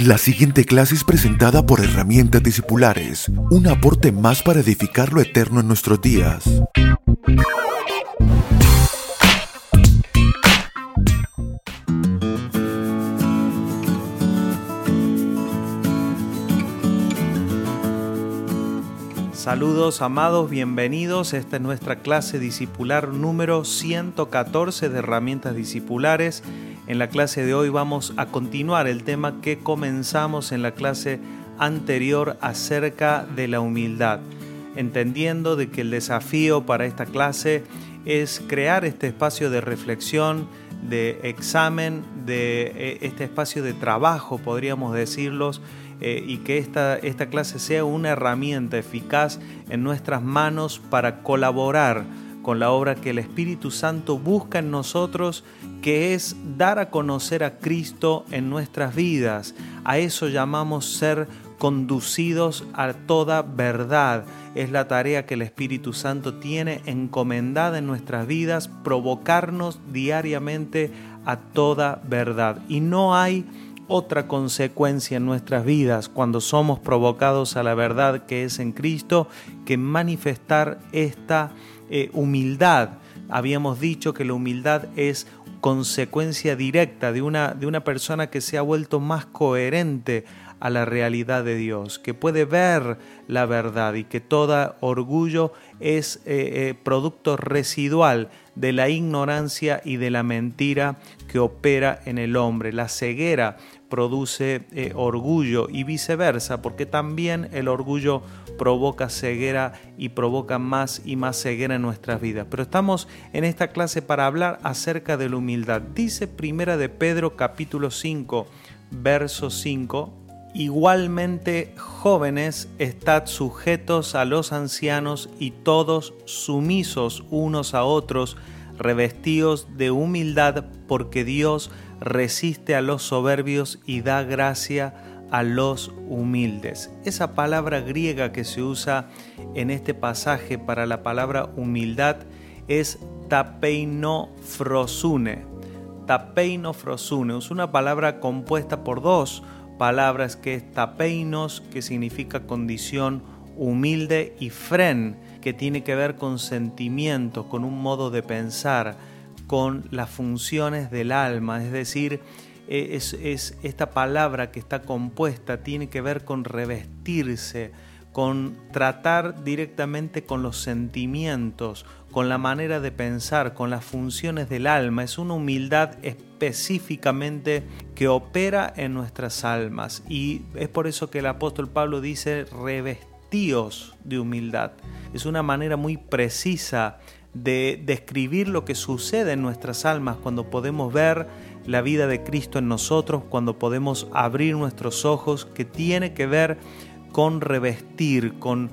La siguiente clase es presentada por Herramientas Discipulares, un aporte más para edificar lo eterno en nuestros días. Saludos amados, bienvenidos. Esta es nuestra clase discipular número 114 de herramientas discipulares. En la clase de hoy vamos a continuar el tema que comenzamos en la clase anterior acerca de la humildad, entendiendo de que el desafío para esta clase es crear este espacio de reflexión, de examen, de eh, este espacio de trabajo, podríamos decirlos, eh, y que esta, esta clase sea una herramienta eficaz en nuestras manos para colaborar con la obra que el Espíritu Santo busca en nosotros, que es dar a conocer a Cristo en nuestras vidas. A eso llamamos ser conducidos a toda verdad. Es la tarea que el Espíritu Santo tiene encomendada en nuestras vidas, provocarnos diariamente a toda verdad. Y no hay otra consecuencia en nuestras vidas cuando somos provocados a la verdad que es en Cristo que manifestar esta eh, humildad. Habíamos dicho que la humildad es consecuencia directa de una, de una persona que se ha vuelto más coherente a la realidad de Dios, que puede ver la verdad y que todo orgullo es eh, eh, producto residual de la ignorancia y de la mentira que opera en el hombre. La ceguera produce orgullo y viceversa, porque también el orgullo provoca ceguera y provoca más y más ceguera en nuestras vidas. Pero estamos en esta clase para hablar acerca de la humildad. Dice Primera de Pedro capítulo 5, verso 5, Igualmente, jóvenes, estad sujetos a los ancianos y todos sumisos unos a otros, revestidos de humildad, porque Dios resiste a los soberbios y da gracia a los humildes. Esa palabra griega que se usa en este pasaje para la palabra humildad es tapeinofrosune. Tapeinofrosune es una palabra compuesta por dos palabras que es tapeinos, que significa condición humilde, y fren, que tiene que ver con sentimientos, con un modo de pensar, con las funciones del alma, es decir, eh, es, esta palabra que está compuesta tiene que ver con revestirse, con tratar directamente con los sentimientos, con la manera de pensar, con las funciones del alma. Es una humildad específicamente que opera en nuestras almas. Y es por eso que el apóstol Pablo dice revestíos de humildad. Es una manera muy precisa de describir lo que sucede en nuestras almas cuando podemos ver la vida de Cristo en nosotros cuando podemos abrir nuestros ojos, que tiene que ver con revestir, con,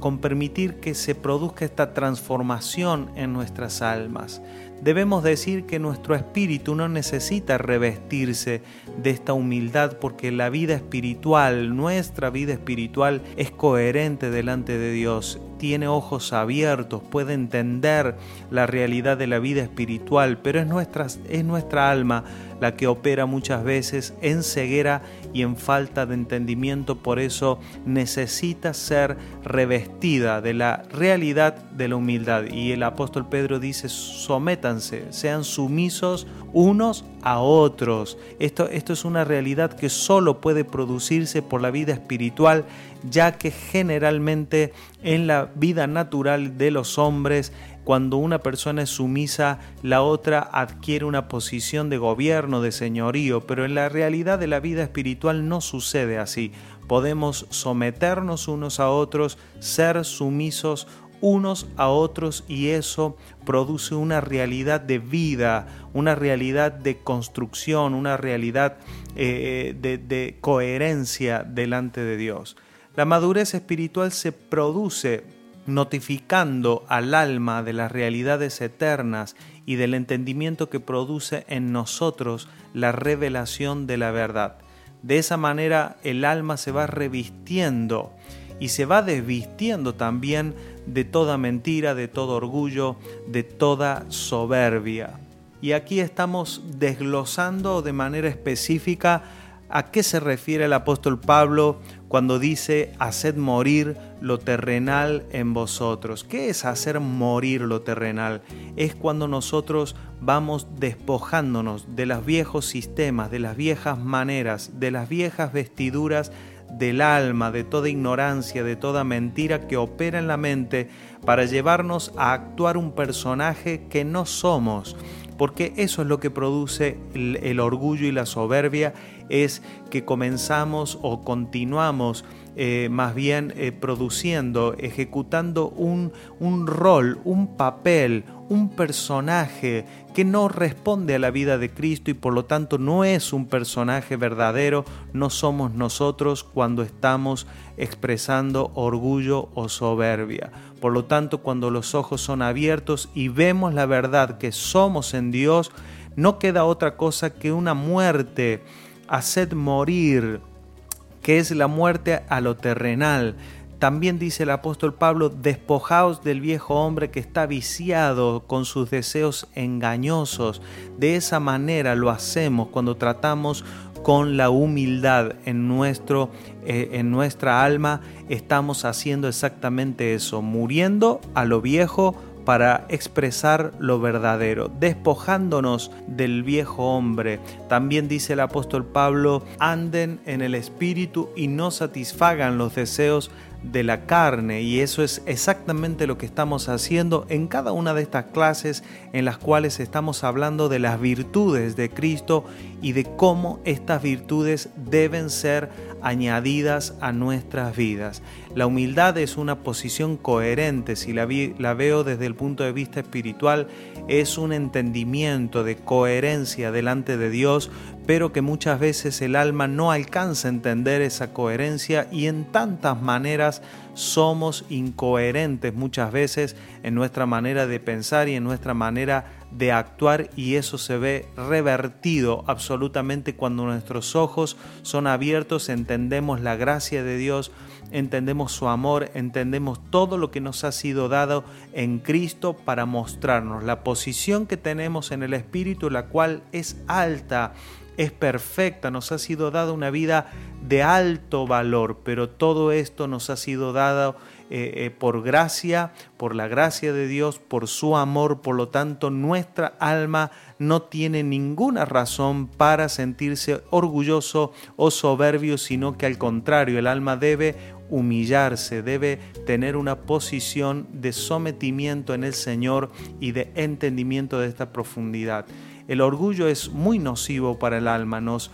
con permitir que se produzca esta transformación en nuestras almas. Debemos decir que nuestro espíritu no necesita revestirse de esta humildad porque la vida espiritual, nuestra vida espiritual, es coherente delante de Dios tiene ojos abiertos, puede entender la realidad de la vida espiritual, pero es nuestra, es nuestra alma la que opera muchas veces en ceguera y en falta de entendimiento, por eso necesita ser revestida de la realidad de la humildad. Y el apóstol Pedro dice, sométanse, sean sumisos unos a otros. Esto, esto es una realidad que solo puede producirse por la vida espiritual, ya que generalmente en la vida natural de los hombres, cuando una persona es sumisa, la otra adquiere una posición de gobierno, de señorío, pero en la realidad de la vida espiritual no sucede así. Podemos someternos unos a otros, ser sumisos unos a otros y eso produce una realidad de vida, una realidad de construcción, una realidad eh, de, de coherencia delante de Dios. La madurez espiritual se produce notificando al alma de las realidades eternas y del entendimiento que produce en nosotros la revelación de la verdad. De esa manera el alma se va revistiendo y se va desvistiendo también de toda mentira, de todo orgullo, de toda soberbia. Y aquí estamos desglosando de manera específica ¿A qué se refiere el apóstol Pablo cuando dice haced morir lo terrenal en vosotros? ¿Qué es hacer morir lo terrenal? Es cuando nosotros vamos despojándonos de los viejos sistemas, de las viejas maneras, de las viejas vestiduras del alma, de toda ignorancia, de toda mentira que opera en la mente para llevarnos a actuar un personaje que no somos porque eso es lo que produce el, orgullo y la soberbia, es que comenzamos o continuamos eh, más bien eh, produciendo, ejecutando un, un rol, un papel, un personaje que no responde a la vida de Cristo y por lo tanto no es un personaje verdadero, no somos nosotros cuando estamos expresando orgullo o soberbia. Por lo tanto, cuando los ojos son abiertos y vemos la verdad que somos en Dios, no queda otra cosa que una muerte, haced morir, que es la muerte a lo terrenal, también dice el apóstol Pablo, despojaos del viejo hombre que está viciado con sus deseos engañosos. De esa manera lo hacemos cuando tratamos con la humildad en, nuestro, eh, en nuestra alma. Estamos haciendo exactamente eso, muriendo a lo viejo para expresar lo verdadero, despojándonos del viejo hombre. También dice el apóstol Pablo, anden en el espíritu y no satisfagan los deseos de la carne y eso es exactamente lo que estamos haciendo en cada una de estas clases en las cuales estamos hablando de las virtudes de Cristo y de cómo estas virtudes deben ser añadidas a nuestras vidas. La humildad es una posición coherente, si la, veo desde el punto de vista espiritual, es un entendimiento de coherencia delante de Dios, pero que muchas veces el alma no alcanza a entender esa coherencia y en tantas maneras somos incoherentes muchas veces en nuestra manera de pensar y en nuestra manera de actuar y eso se ve revertido absolutamente cuando nuestros ojos son abiertos, entendemos la gracia de Dios, entendemos su amor, entendemos todo lo que nos ha sido dado en Cristo para mostrarnos la posición que tenemos en el Espíritu, la cual es alta es perfecta, nos ha sido dada una vida de alto valor, pero todo esto nos ha sido dado eh, eh, por gracia, por la gracia de Dios, por su amor, por lo tanto nuestra alma no tiene ninguna razón para sentirse orgulloso o soberbio, sino que al contrario, el alma debe humillarse, debe tener una posición de sometimiento en el Señor y de entendimiento de esta profundidad. El orgullo es muy nocivo para el alma, nos,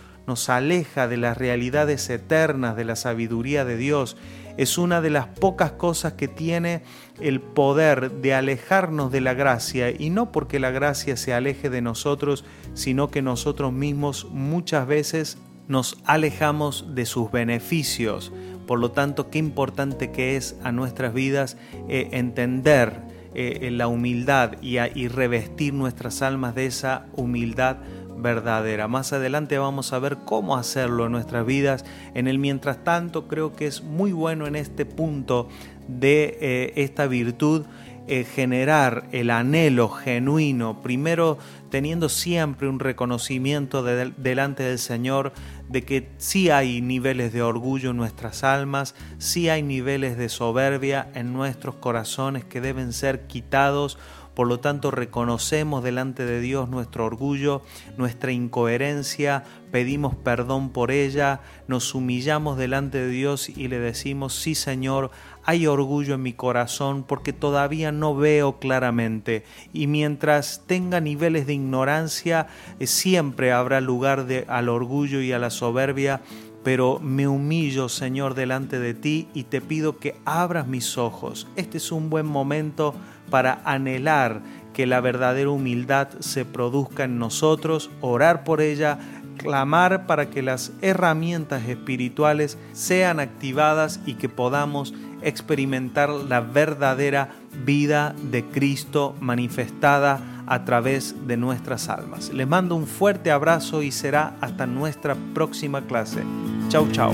aleja de las realidades eternas, de la sabiduría de Dios. Es una de las pocas cosas que tiene el poder de alejarnos de la gracia y no porque la gracia se aleje de nosotros, sino que nosotros mismos muchas veces nos alejamos de sus beneficios. Por lo tanto, qué importante que es a nuestras vidas eh, entender eh, la humildad y, y revestir nuestras almas de esa humildad verdadera. Más adelante vamos a ver cómo hacerlo en nuestras vidas. En el mientras tanto creo que es muy bueno en este punto de eh, esta virtud eh, generar el anhelo genuino, primero teniendo siempre un reconocimiento delante del Señor de que sí hay niveles de orgullo en nuestras almas, sí hay niveles de soberbia en nuestros corazones que deben ser quitados por lo tanto, reconocemos delante de Dios nuestro orgullo, nuestra incoherencia, pedimos perdón por ella, nos humillamos delante de Dios y le decimos, sí Señor, hay orgullo en mi corazón porque todavía no veo claramente y mientras tenga niveles de ignorancia, eh, siempre habrá lugar de, al orgullo y a la soberbia pero me humillo, Señor, delante de ti y te pido que abras mis ojos. Este es un buen momento para anhelar que la verdadera humildad se produzca en nosotros, orar por ella, clamar para que las herramientas espirituales sean activadas y que podamos experimentar la verdadera vida de Cristo manifestada a través de nuestras almas. Les mando un fuerte abrazo y será hasta nuestra próxima clase. Chau, chau.